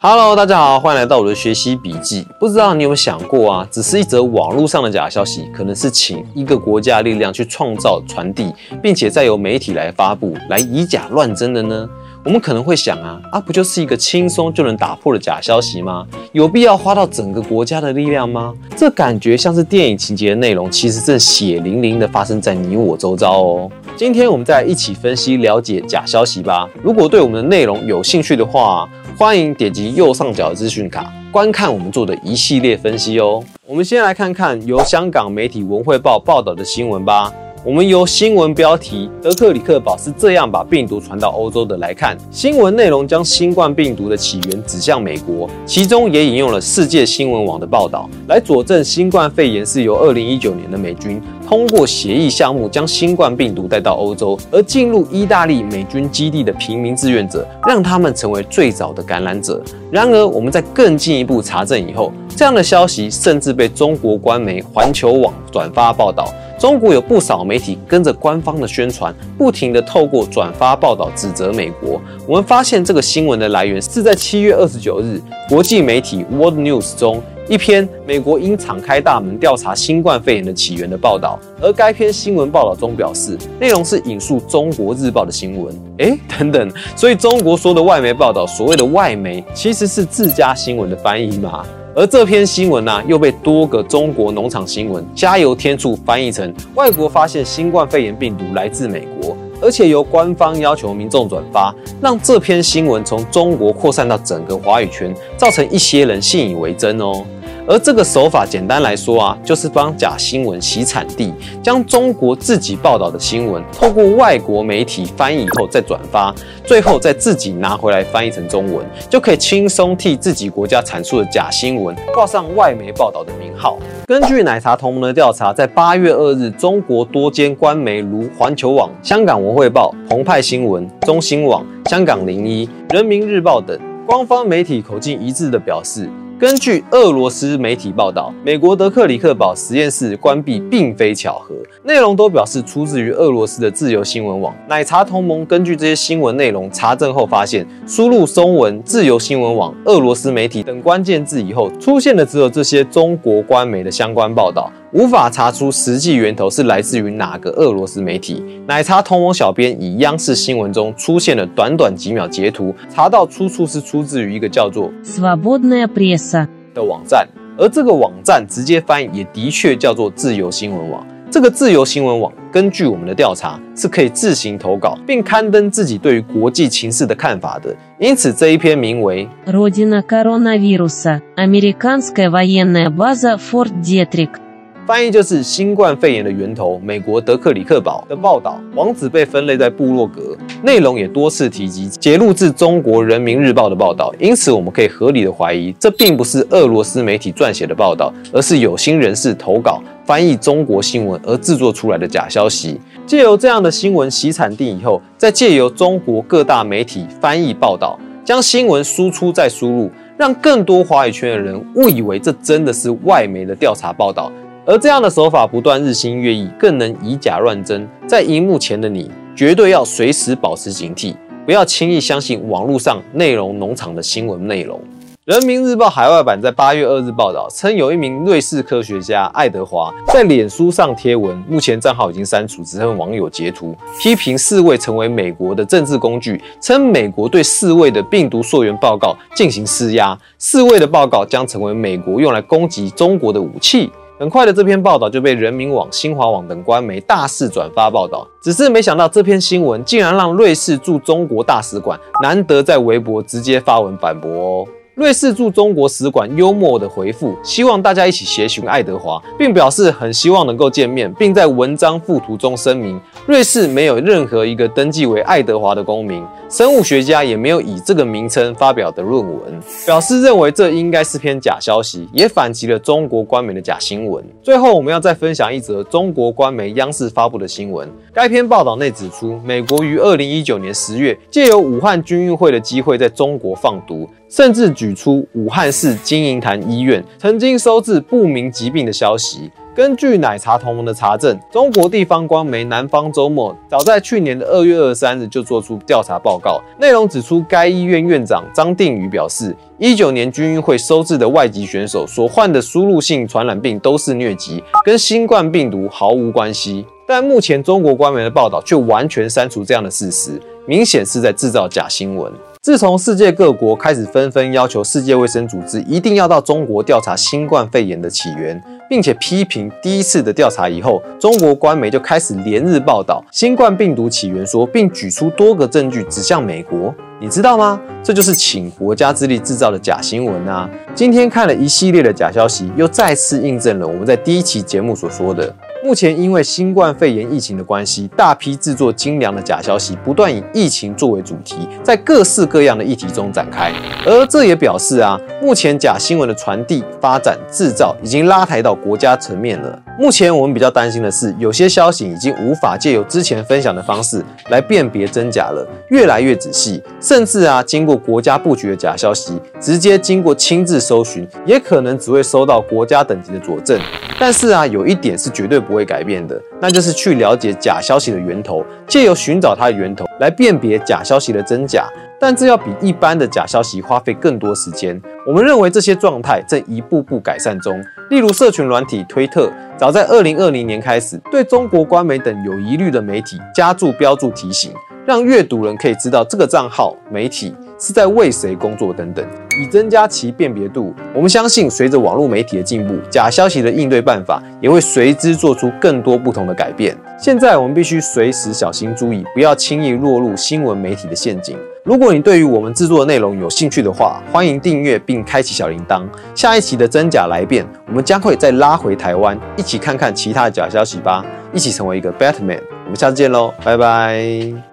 Hello，大家好，欢迎来到我的学习笔记。不知道你有没有想过啊？只是一则网络上的假消息，可能是请一个国家力量去创造、传递，并且再由媒体来发布，来以假乱真的呢？我们可能会想啊，啊，不就是一个轻松就能打破的假消息吗？有必要花到整个国家的力量吗？这感觉像是电影情节的内容，其实正血淋淋的发生在你我周遭哦。今天我们再一起分析了解假消息吧。如果对我们的内容有兴趣的话，欢迎点击右上角的资讯卡，观看我们做的一系列分析哦。我们先来看看由香港媒体文汇报报道的新闻吧。我们由新闻标题“德克里克堡是这样把病毒传到欧洲的”来看，新闻内容将新冠病毒的起源指向美国，其中也引用了世界新闻网的报道来佐证新冠肺炎是由2019年的美军通过协议项目将新冠病毒带到欧洲，而进入意大利美军基地的平民志愿者让他们成为最早的感染者。然而，我们在更进一步查证以后，这样的消息甚至被中国官媒环球网转发报道。中国有不少媒体跟着官方的宣传，不停的透过转发报道指责美国。我们发现这个新闻的来源是在七月二十九日国际媒体 World News 中一篇美国应敞开大门调查新冠肺炎的起源的报道。而该篇新闻报道中表示，内容是引述中国日报的新闻。诶，等等，所以中国说的外媒报道，所谓的外媒其实是自家新闻的翻译吗？而这篇新闻呢，又被多个中国农场新闻加油添醋翻译成外国发现新冠肺炎病毒来自美国，而且由官方要求民众转发，让这篇新闻从中国扩散到整个华语圈，造成一些人信以为真哦。而这个手法，简单来说啊，就是帮假新闻洗产地，将中国自己报道的新闻，透过外国媒体翻译以后再转发，最后再自己拿回来翻译成中文，就可以轻松替自己国家阐述的假新闻挂上外媒报道的名号。根据奶茶同盟的调查，在八月二日，中国多间官媒如环球网、香港文汇报、澎湃新闻、中新网、香港零一、人民日报等官方媒体口径一致的表示。根据俄罗斯媒体报道，美国德克里克堡实验室关闭并非巧合，内容都表示出自于俄罗斯的自由新闻网。奶茶同盟根据这些新闻内容查证后发现，输入中文、自由新闻网、俄罗斯媒体等关键字以后，出现的只有这些中国官媒的相关报道。无法查出实际源头是来自于哪个俄罗斯媒体。奶茶同盟小编以央视新闻中出现的短短几秒截图，查到出处是出自于一个叫做 Свободная пресса 的网站，而这个网站直接翻译也的确叫做自由新闻网。这个自由新闻网根据我们的调查是可以自行投稿并刊登自己对于国际情势的看法的，因此这一篇名为 Родина коронавируса Американская военная база Форт Детрик 翻译就是新冠肺炎的源头，美国德克里克堡的报道，网址被分类在部落格，内容也多次提及揭露自中国人民日报的报道，因此我们可以合理的怀疑，这并不是俄罗斯媒体撰写的报道，而是有心人士投稿翻译中国新闻而制作出来的假消息。借由这样的新闻洗产地以后，再借由中国各大媒体翻译报道，将新闻输出再输入，让更多华语圈的人误以为这真的是外媒的调查报道。而这样的手法不断日新月异，更能以假乱真。在荧幕前的你，绝对要随时保持警惕，不要轻易相信网络上内容农场的新闻内容。人民日报海外版在八月二日报道称，有一名瑞士科学家爱德华在脸书上贴文，目前账号已经删除，只剩网友截图，批评世卫成为美国的政治工具，称美国对世卫的病毒溯源报告进行施压，世卫的报告将成为美国用来攻击中国的武器。很快的，这篇报道就被人民网、新华网等官媒大肆转发报道。只是没想到，这篇新闻竟然让瑞士驻中国大使馆难得在微博直接发文反驳哦。瑞士驻中国使馆幽默的回复，希望大家一起协寻爱德华，并表示很希望能够见面，并在文章附图中声明，瑞士没有任何一个登记为爱德华的公民，生物学家也没有以这个名称发表的论文，表示认为这应该是篇假消息，也反击了中国官媒的假新闻。最后，我们要再分享一则中国官媒央视发布的新闻，该篇报道内指出，美国于二零一九年十月借由武汉军运会的机会，在中国放毒。甚至举出武汉市金银潭医院曾经收治不明疾病的消息。根据奶茶同盟的查证，中国地方官媒南方周末早在去年的二月二十三日就做出调查报告，内容指出，该医院院长张定宇表示，一九年军运会收治的外籍选手所患的输入性传染病都是疟疾，跟新冠病毒毫无关系。但目前中国官媒的报道却完全删除这样的事实，明显是在制造假新闻。自从世界各国开始纷纷要求世界卫生组织一定要到中国调查新冠肺炎的起源，并且批评第一次的调查以后，中国官媒就开始连日报道新冠病毒起源说，并举出多个证据指向美国。你知道吗？这就是请国家之力制造的假新闻啊！今天看了一系列的假消息，又再次印证了我们在第一期节目所说的。目前因为新冠肺炎疫情的关系，大批制作精良的假消息不断以疫情作为主题，在各式各样的议题中展开。而这也表示啊，目前假新闻的传递、发展、制造已经拉抬到国家层面了。目前我们比较担心的是，有些消息已经无法借由之前分享的方式来辨别真假了，越来越仔细，甚至啊，经过国家布局的假消息，直接经过亲自搜寻，也可能只会收到国家等级的佐证。但是啊，有一点是绝对不会改变的，那就是去了解假消息的源头，借由寻找它的源头来辨别假消息的真假。但这要比一般的假消息花费更多时间。我们认为这些状态正一步步改善中。例如，社群软体推特，早在二零二零年开始，对中国官媒等有疑虑的媒体加注标注提醒，让阅读人可以知道这个账号媒体。是在为谁工作等等，以增加其辨别度。我们相信，随着网络媒体的进步，假消息的应对办法也会随之做出更多不同的改变。现在我们必须随时小心注意，不要轻易落入新闻媒体的陷阱。如果你对于我们制作的内容有兴趣的话，欢迎订阅并开启小铃铛。下一期的真假来辩，我们将会再拉回台湾，一起看看其他的假消息吧，一起成为一个 Batman。我们下次见喽，拜拜。